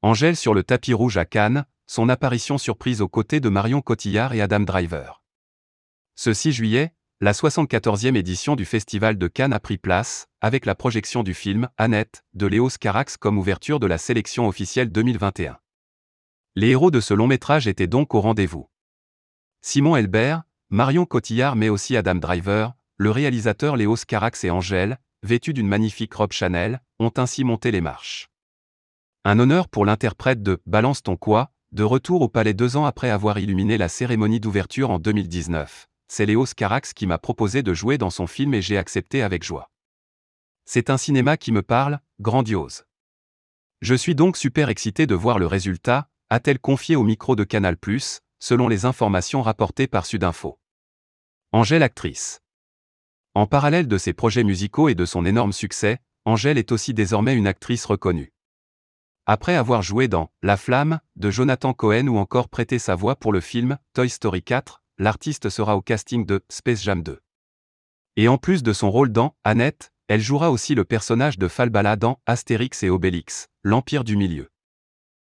Angèle sur le tapis rouge à Cannes, son apparition surprise aux côtés de Marion Cotillard et Adam Driver. Ce 6 juillet, la 74e édition du Festival de Cannes a pris place, avec la projection du film Annette de Léos Carax comme ouverture de la sélection officielle 2021. Les héros de ce long métrage étaient donc au rendez-vous. Simon Elbert, Marion Cotillard mais aussi Adam Driver, le réalisateur Léos Carax et Angèle, vêtus d'une magnifique robe Chanel, ont ainsi monté les marches. Un honneur pour l'interprète de Balance ton quoi, de retour au palais deux ans après avoir illuminé la cérémonie d'ouverture en 2019 c'est Léos Carax qui m'a proposé de jouer dans son film et j'ai accepté avec joie. C'est un cinéma qui me parle, grandiose. Je suis donc super excité de voir le résultat, a-t-elle confié au micro de Canal+, selon les informations rapportées par Sudinfo. Angèle actrice. En parallèle de ses projets musicaux et de son énorme succès, Angèle est aussi désormais une actrice reconnue. Après avoir joué dans La Flamme de Jonathan Cohen ou encore prêté sa voix pour le film Toy Story 4, l'artiste sera au casting de Space Jam 2. Et en plus de son rôle dans Annette, elle jouera aussi le personnage de Falbala dans Astérix et Obélix, l'Empire du Milieu.